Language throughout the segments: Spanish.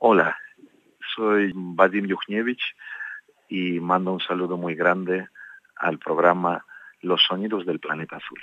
Hola, soy Vadim Yuchnievich y mando un saludo muy grande al programa Los Sonidos del Planeta Azul.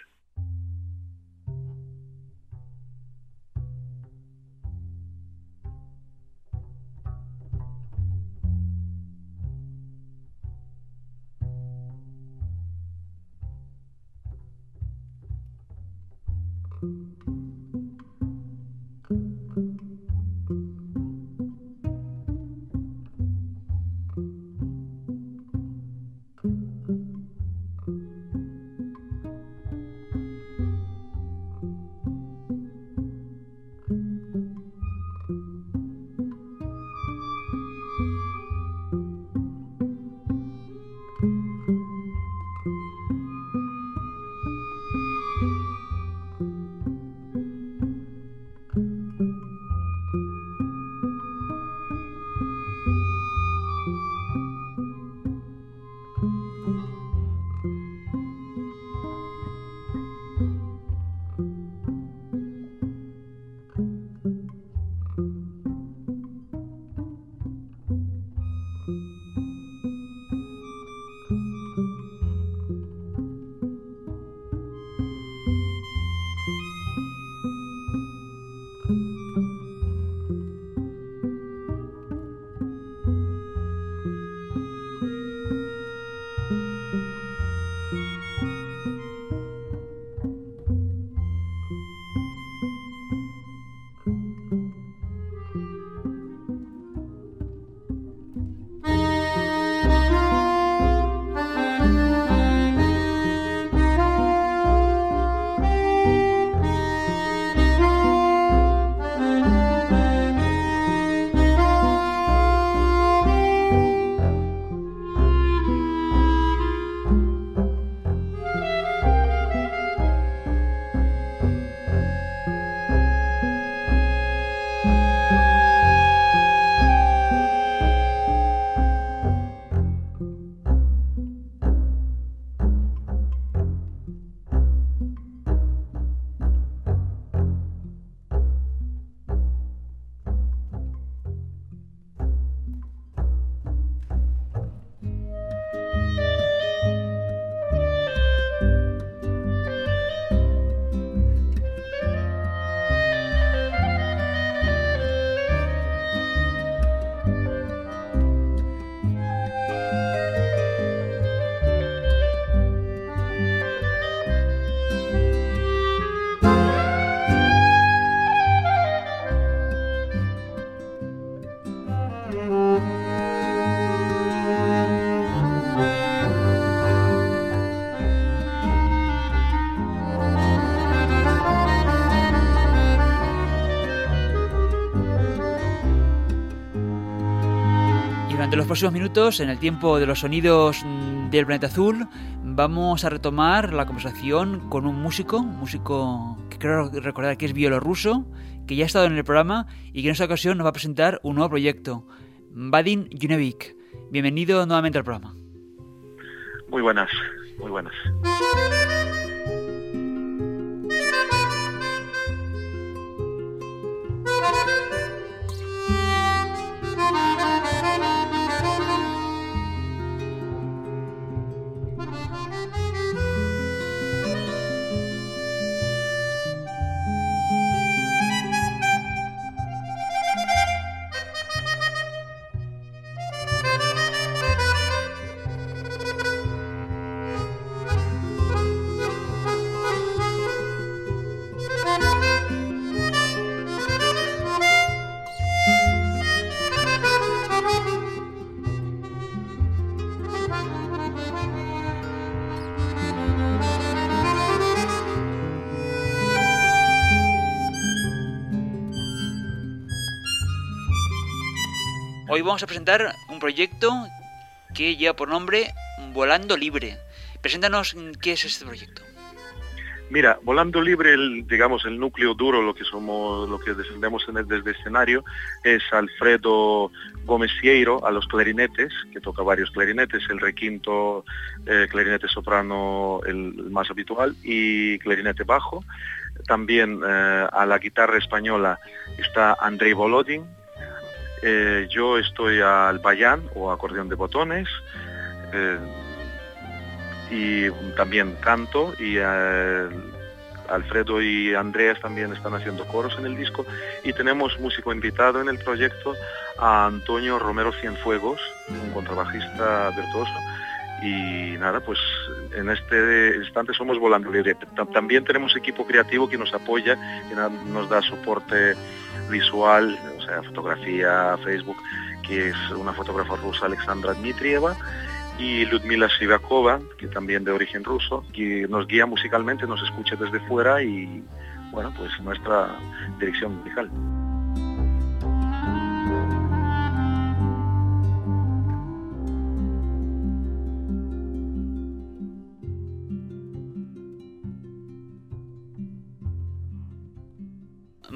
Los próximos minutos, en el tiempo de los sonidos mm, del planeta azul, vamos a retomar la conversación con un músico, un músico que creo recordar que es bielorruso, que ya ha estado en el programa y que en esta ocasión nos va a presentar un nuevo proyecto, Vadim Junevik. Bienvenido nuevamente al programa. Muy buenas, muy buenas. Hoy vamos a presentar un proyecto que lleva por nombre Volando Libre. Preséntanos qué es este proyecto. Mira, Volando Libre, el, digamos, el núcleo duro, lo que somos, lo que defendemos en el, desde escenario, es Alfredo Gómez Cieiro a los clarinetes, que toca varios clarinetes, el requinto, eh, clarinete soprano el, más habitual, y clarinete bajo. También eh, a la guitarra española está Andrei Volodin, Eh, yo estoy al bayán o acordeón de botones eh, y también canto y eh, Alfredo y Andreas también están haciendo coros en el disco y tenemos músico invitado en el proyecto a Antonio Romero Cienfuegos, un contrabajista virtuoso. Y nada, pues en este instante somos Volando Libre. También tenemos equipo creativo que nos apoya, que nos da soporte visual, o sea, fotografía, Facebook, que es una fotógrafa rusa, Alexandra Dmitrieva, y Ludmila Sivakova, que también de origen ruso, que nos guía musicalmente, nos escucha desde fuera y, bueno, pues nuestra dirección musical.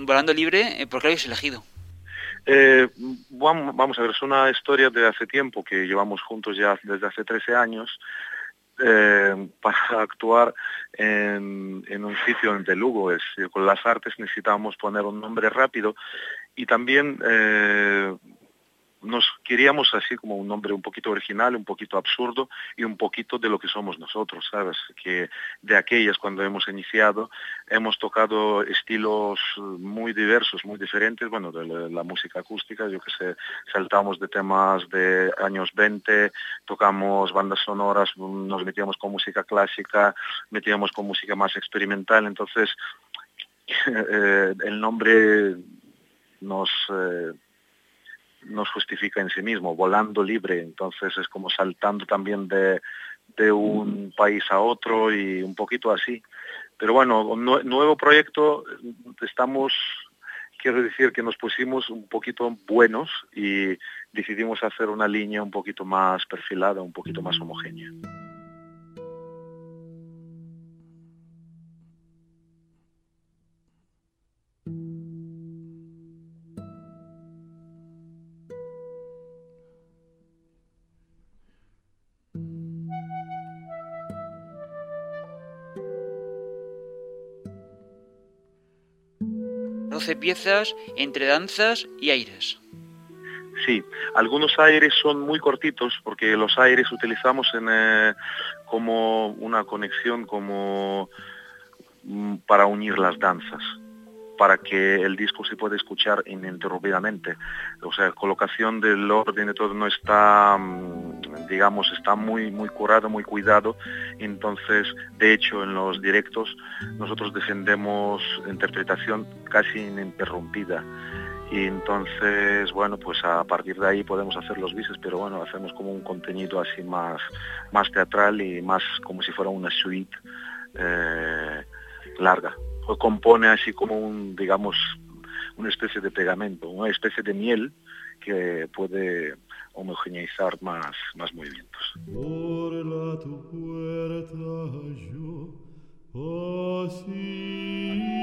Volando Libre, eh, ¿por qué lo habéis elegido? Eh, vamos, a ver, es una historia de hace tiempo que llevamos juntos ya desde hace 13 años. Eh, para actuar en, un sitio en Lugo, es, con las artes necesitábamos poner un nombre rápido y también nos queríamos así como un nombre un poquito original, un poquito absurdo y un poquito de lo que somos nosotros, ¿sabes? Que de aquellas cuando hemos iniciado hemos tocado estilos muy diversos, muy diferentes, bueno, de la, música acústica, yo que sé, saltamos de temas de años 20, tocamos bandas sonoras, nos metíamos con música clásica, metíamos con música más experimental, entonces eh, el nombre nos... Eh, nos justifica en sí mismo, volando libre, entonces es como saltando también de, un país a otro y un poquito así. Pero bueno, nuevo proyecto, estamos, quiero decir que nos pusimos un poquito buenos y decidimos hacer una línea un poquito más perfilada, un poquito más homogénea. 12 piezas entre danzas y aires. Sí, algunos aires son muy cortitos porque los aires utilizamos en, eh, como una conexión, como mm, para unir las danzas para que el disco se pueda escuchar ininterrumpidamente. O sea, colocación del orden de todo no está, mm, digamos, está muy, muy curado, muy cuidado. Entonces, de hecho, en los directos nosotros defendemos interpretación casi ininterrumpida. Y entonces, bueno, pues a partir de ahí podemos hacer los bises, pero bueno, hacemos como un contenido así más, más teatral y más como si fuera una suite eh, larga compone así como un, digamos, una especie de pegamento, una especie de miel que puede homogeneizar más, más movimientos. ben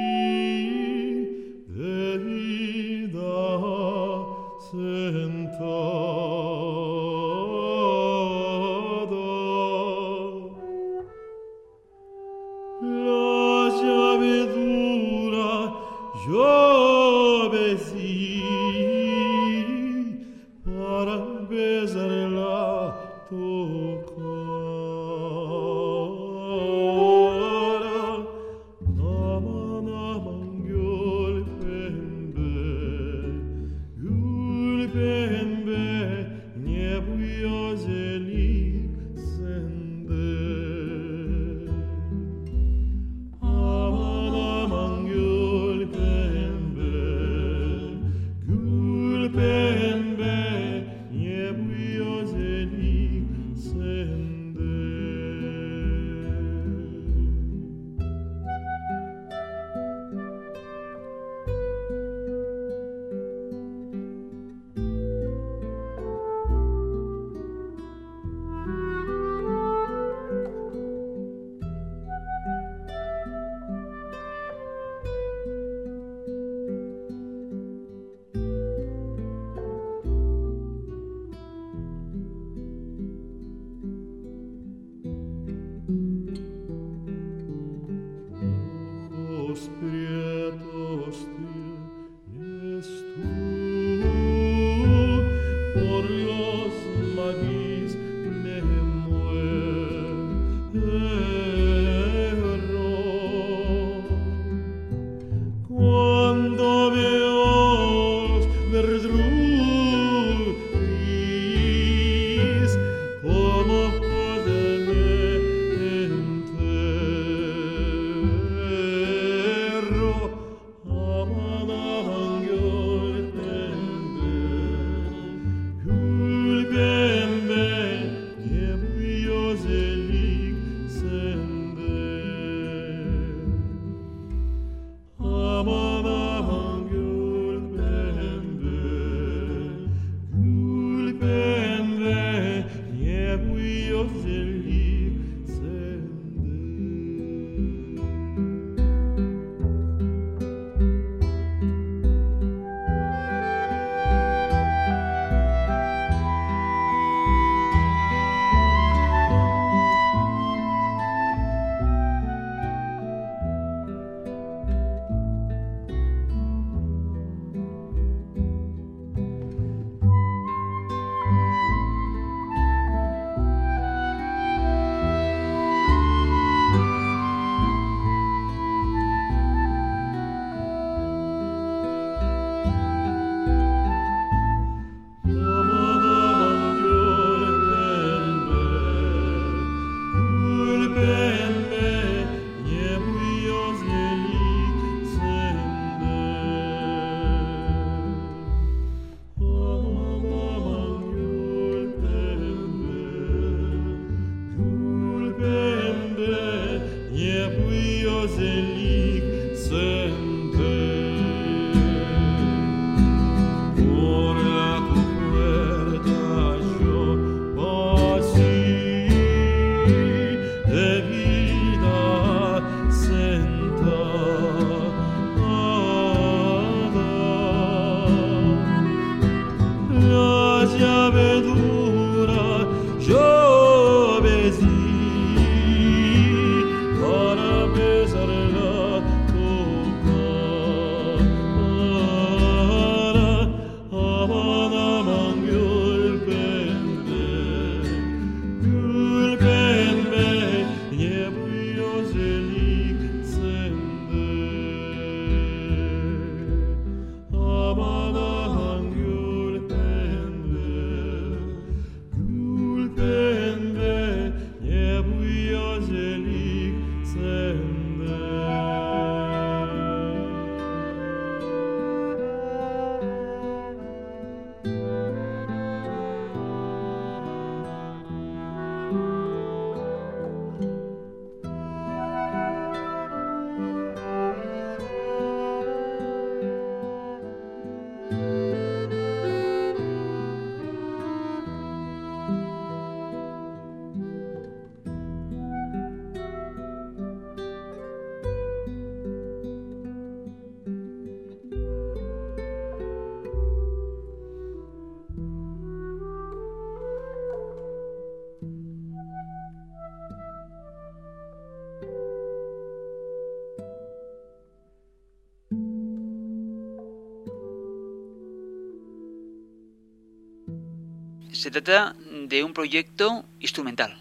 se trata de un proyecto instrumental.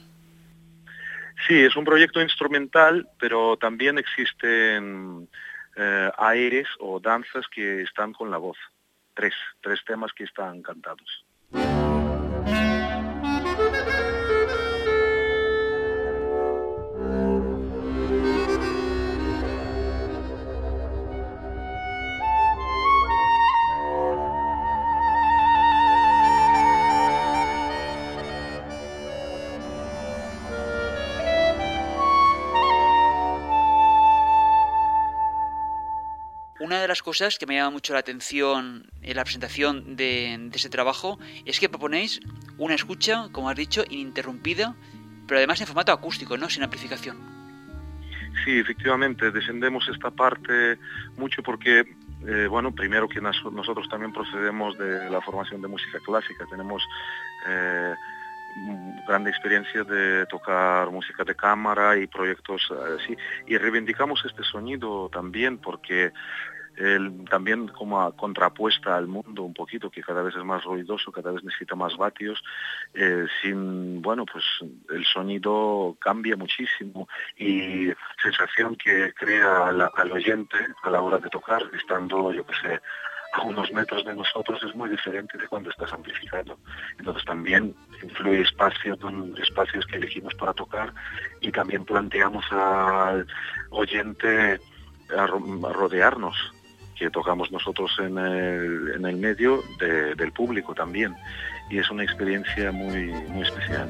Sí, es un proyecto instrumental, pero también existen eh, aires o danzas que están con la voz. Tres, tres temas que están cantados. Cosas que me llama mucho la atención en la presentación de, ese trabajo es que proponéis una escucha, como has dicho, ininterrumpida, pero además en formato acústico, ¿no? Sin amplificación. Sí, efectivamente, descendemos esta parte mucho porque, eh, bueno, primero que nosotros también procedemos de la formación de música clásica, tenemos eh, grande experiencia de tocar música de cámara y proyectos así, y reivindicamos este sonido también porque también como contrapuesta al mundo un poquito, que cada vez es más ruidoso, cada vez necesita más vatios, eh, sin, bueno, pues el sonido cambia muchísimo y sensación que crea al, oyente a la hora de tocar, estando, yo qué sé, a unos metros de nosotros es muy diferente de cuando estás amplificando. Entonces también influye espacio, espacios que elegimos para tocar y también planteamos al oyente a rodearnos que tocamos nosotros en el, medio del público también. Y es una experiencia muy, muy especial.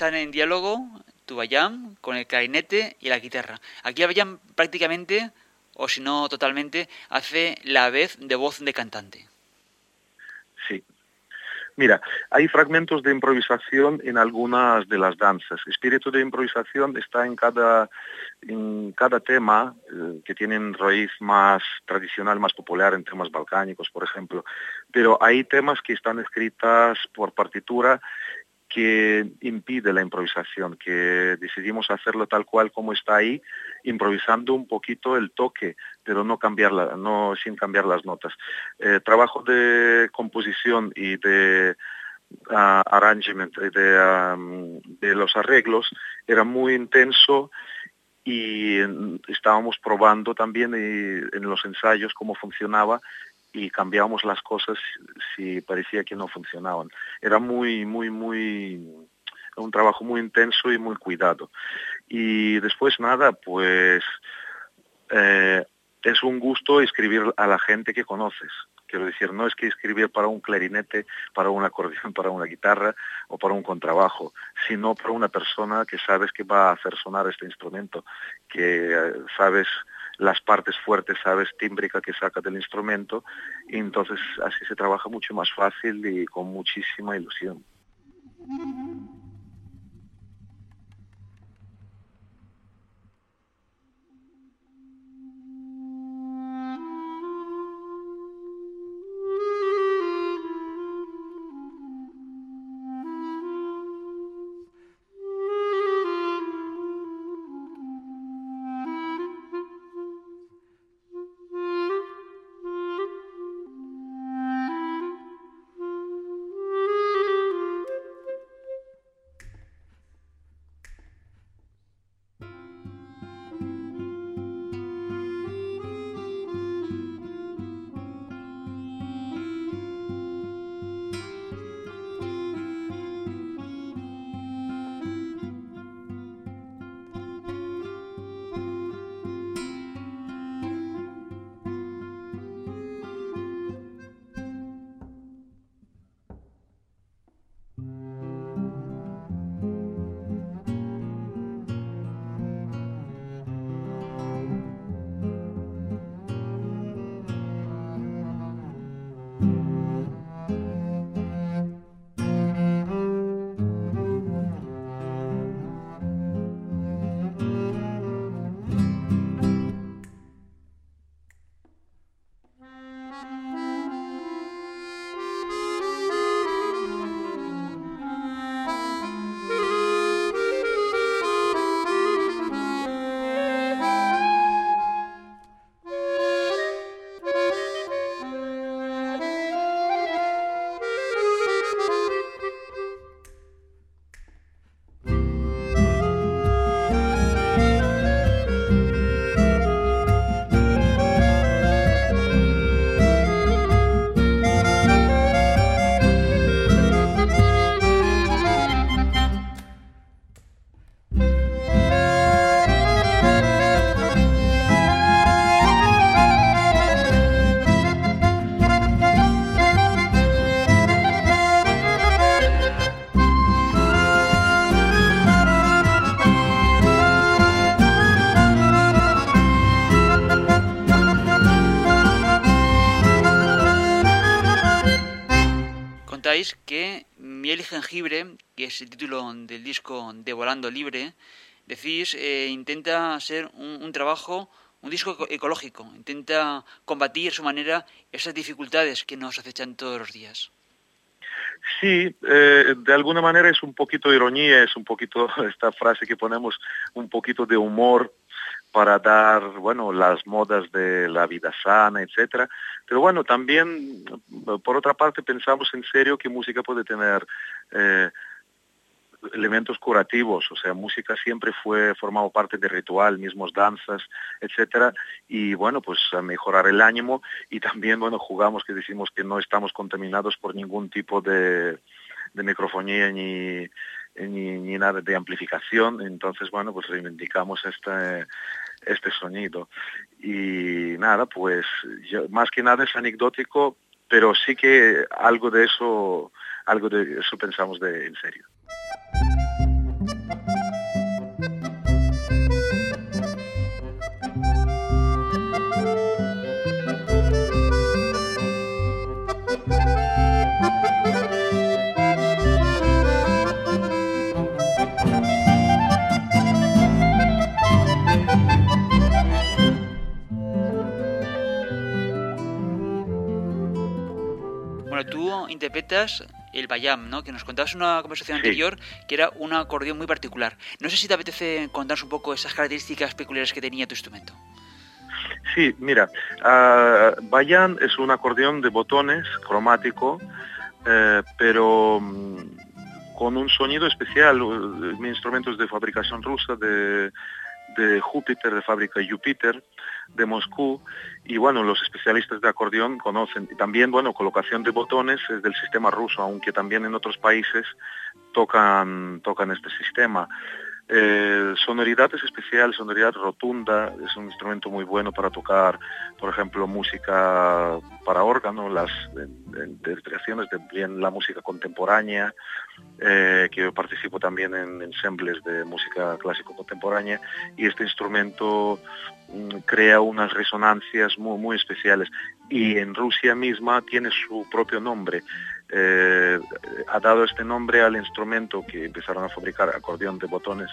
Están en diálogo Tubayam con el clarinete y la guitarra. Aquí Bayam prácticamente, o si no totalmente, hace la vez de voz de cantante. Sí. Mira, hay fragmentos de improvisación en algunas de las danzas. Espíritu de improvisación está en cada, en cada tema eh, que tienen raíz más tradicional, más popular en temas balcánicos, por ejemplo. Pero hay temas que están escritas por partitura que impide la improvisación, que decidimos hacerlo tal cual como está ahí, improvisando un poquito el toque, pero no cambiarla, no sin cambiar las notas. Eh, trabajo de composición y de uh, arrangement, de, de los arreglos, era muy intenso y estábamos probando también en los ensayos cómo funcionaba y cambiábamos las cosas si parecía que no funcionaban. Era muy, muy, muy, un trabajo muy intenso y muy cuidado. Y después nada, pues eh, es un gusto escribir a la gente que conoces. Quiero decir, no es que escribir para un clarinete, para un acordeón, para una guitarra o para un contrabajo, sino para una persona que sabes que va a hacer sonar este instrumento, que eh, sabes las partes fuertes, sabes, tímbrica que saca del instrumento, y entonces así se trabaja mucho más fácil y con muchísima ilusión. Contáis que Miel y Jengibre, que es el título del disco de Volando Libre, decís, eh, intenta ser un, trabajo, un disco ecológico, intenta combatir a su manera esas dificultades que nos acechan todos los días. Sí, eh, de alguna manera es un poquito de ironía, es un poquito esta frase que ponemos, un poquito de humor para dar, bueno, las modas de la vida sana, etcétera. Pero bueno, también, por otra parte, pensamos en serio que música puede tener eh, elementos curativos, o sea, música siempre fue formado parte de ritual, mismos danzas, etcétera, y bueno, pues a mejorar el ánimo y también, bueno, jugamos que decimos que no estamos contaminados por ningún tipo de, de microfonía ni, ni, nada de amplificación, entonces, bueno, pues reivindicamos este, este sonido. Y nada, pues más que nada es anecdótico, pero sí que algo de eso, algo de eso pensamos de en serio. El bayam, ¿no? Que nos contabas en una conversación anterior que era un acordeón muy particular. No sé si te apetece contarnos un poco esas características peculiares que tenía tu instrumento. Sí, mira, uh, bayam es un acordeón de botones cromático, eh, pero mm, con un sonido especial. Mi instrumento es de fabricación rusa, de, de Júpiter, de fábrica Júpiter, de Moscú, y bueno, los especialistas de acordeón conocen, y también, bueno, colocación de botones es del sistema ruso, aunque también en otros países tocan, tocan este sistema. Eh, sonoridad es especial, sonoridad rotunda, es un instrumento muy bueno para tocar, por ejemplo, música para órgano, las interpretaciones de bien la música contemporánea, eh, que yo participo también en ensembles de música clásico contemporánea, y este instrumento mm, crea unas resonancias muy, muy especiales. Y en Rusia misma tiene su propio nombre. Eh, ha dado este nombre al instrumento que empezaron a fabricar acordeón de botones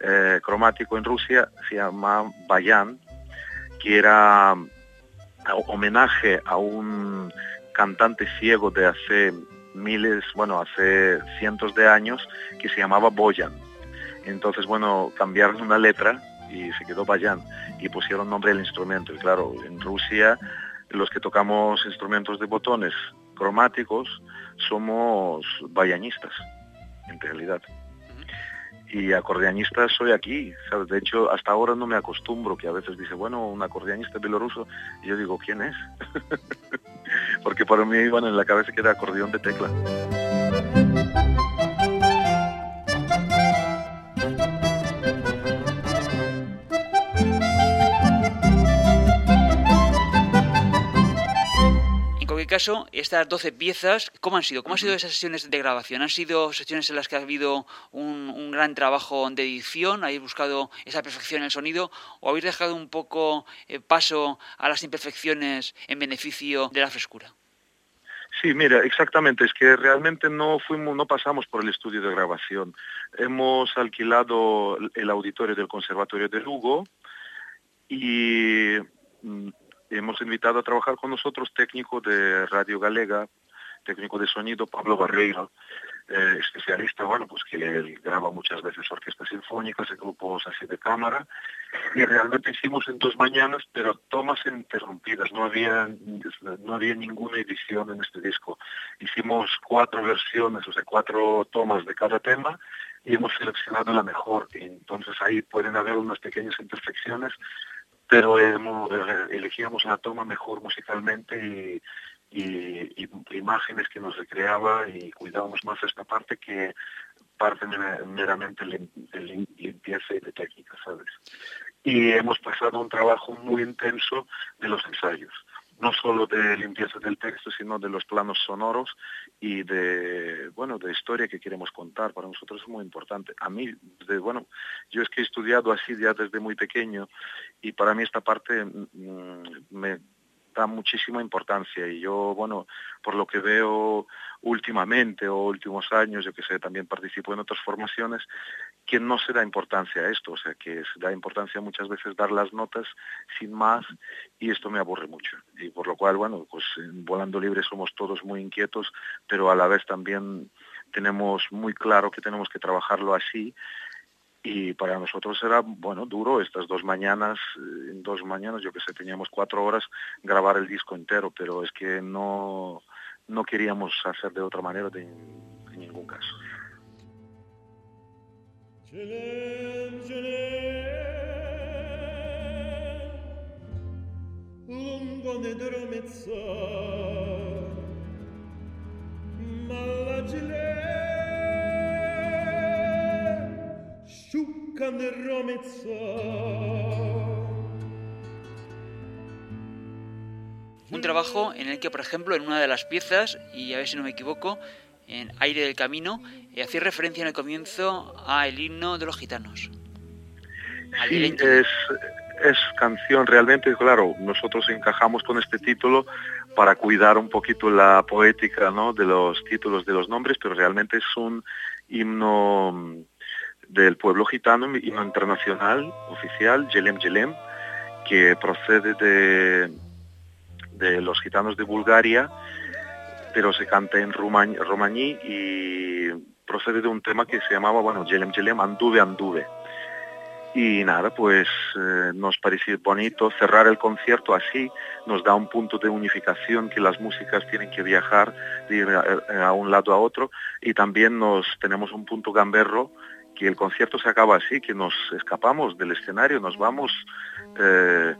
eh, cromático en Rusia, se llama Bayan, que era homenaje a un cantante ciego de hace miles, bueno, hace cientos de años, que se llamaba Boyan. Entonces, bueno, cambiaron una letra y se quedó Bayan y pusieron nombre al instrumento. Y claro, en Rusia los que tocamos instrumentos de botones cromáticos somos bayanistas, en realidad. Y acordeonistas soy aquí, ¿sabes? De hecho, hasta ahora no me acostumbro, que a veces dice, bueno, un acordeonista bielorruso, y yo digo, ¿quién es? Porque para mí, bueno, en la cabeza queda acordeón de tecla. Caso, estas 12 piezas, ¿cómo han sido? ¿Cómo han sido esas sesiones de grabación? ¿Han sido sesiones en las que ha habido un, gran trabajo de edición? ¿Habéis buscado esa perfección en el sonido? ¿O habéis dejado un poco eh, paso a las imperfecciones en beneficio de la frescura? Sí, mira, exactamente. Es que realmente no fuimos, no pasamos por el estudio de grabación. Hemos alquilado el auditorio del Conservatorio de Lugo y mm, hemos invitado a trabajar con nosotros técnico de Radio Galega, técnico de sonido Pablo Barreiro, eh, especialista, bueno, pues que graba muchas veces orquestas sinfónicas y grupos así de cámara, y realmente hicimos en dos mañanas, pero tomas interrumpidas, no había, no había ninguna edición en este disco. Hicimos cuatro versiones, o sea, cuatro tomas de cada tema, y hemos seleccionado la mejor, entonces ahí pueden haber unas pequeñas imperfecciones, pero eh, elegíamos la toma mejor musicalmente y, imágenes que nos recreaba y cuidábamos más esta parte que parte meramente de limpieza y de técnica, ¿sabes? Y hemos pasado un trabajo muy intenso de los ensayos no solo de limpieza del texto, sino de los planos sonoros y de, bueno, de historia que queremos contar. Para nosotros es muy importante. A mí, de, bueno, yo es que he estudiado así ya desde muy pequeño y para mí esta parte mm, me, da muchísima importancia y yo, bueno, por lo que veo últimamente o últimos años, yo que sé, también participo en otras formaciones, que no se da importancia a esto, o sea, que se da importancia muchas veces dar las notas sin más y esto me aburre mucho. Y por lo cual, bueno, pues Volando Libre somos todos muy inquietos, pero a la vez también tenemos muy claro que tenemos que trabajarlo así y para nosotros era, bueno, duro estas dos mañanas, eh, en dos mañanas, yo que sé, teníamos cuatro horas grabar el disco entero, pero es que no, no queríamos hacer de otra manera de, en ningún caso. Un trabajo en el que, por ejemplo, en una de las piezas, y a ver si no me equivoco, en Aire del Camino, eh, hacía referencia en el comienzo a el himno de los gitanos. Sí, es, es canción realmente, claro, nosotros encajamos con este título para cuidar un poquito la poética ¿no? de los títulos de los nombres, pero realmente es un himno del pueblo gitano, himno internacional oficial, Jelem Jelem, que procede de, de los gitanos de Bulgaria, pero se canta en romaní y procede de un tema que se llamaba, bueno, Jelem Jelem, Anduve Anduve. Y nada, pues eh, nos pareció bonito cerrar el concierto así, nos da un punto de unificación que las músicas tienen que viajar de a, a un lado a otro y también nos tenemos un punto gamberro que el concierto se acaba así, que nos escapamos del escenario, nos vamos eh,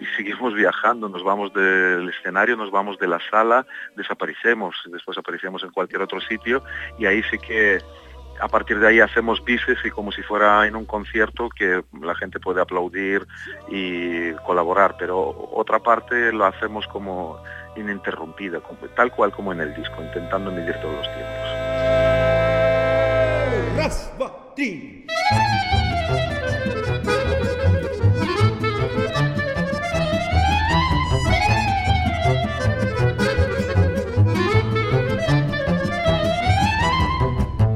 y seguimos viajando, nos vamos del escenario, nos vamos de la sala, desaparecemos, después aparecemos en cualquier otro sitio y ahí sí que a partir de ahí hacemos bises y como si fuera en un concierto que la gente puede aplaudir y colaborar, pero otra parte lo hacemos como ininterrumpida, tal cual como en el disco, intentando medir todos los tiempos. değil.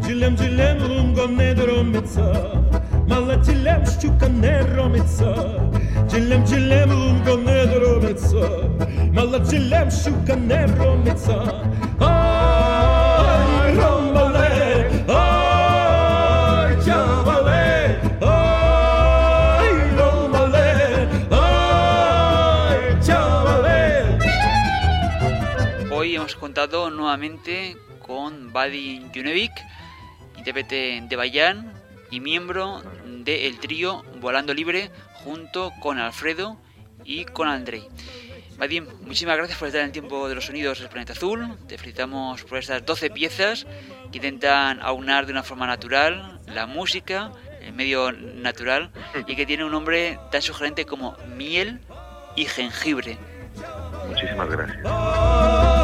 Cilem cilem rumgom ne dromica? Mala cilem şçuka ne romica? Cilem cilem rumgom ne dromica? Mala cilem şçuka ne nuevamente con Vadim Junevic, intérprete de Bayan y miembro del trío Volando Libre junto con Alfredo y con Andrei. Vadim, muchísimas gracias por estar en el tiempo de los sonidos del planeta azul. Te felicitamos por estas 12 piezas que intentan aunar de una forma natural la música, el medio natural, y que tiene un nombre tan sugerente como miel y jengibre. Muchísimas gracias.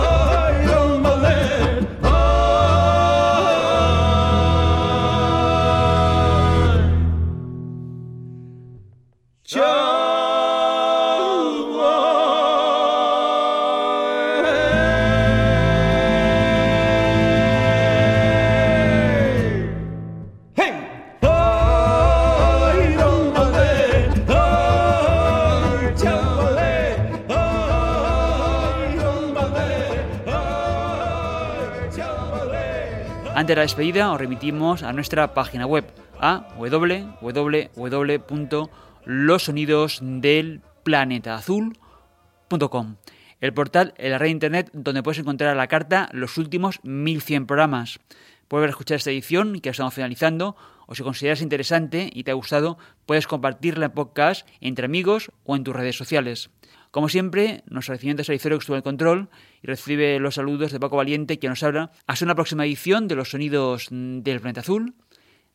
Ante la despedida os remitimos a nuestra página web a www.losonidosdelplanetaazul.com el portal en la red internet donde puedes encontrar a la carta los últimos 1100 programas. Puedes escuchar esta edición que estamos finalizando o si consideras interesante y te ha gustado, puedes compartirla en podcast entre amigos o en tus redes sociales. Como siempre, nuestro agradecimiento a Salicero que estuvo en el control y recibe los saludos de Paco Valiente, que nos habla. Hasta una próxima edición de los sonidos del planeta azul.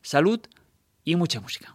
Salud y mucha música.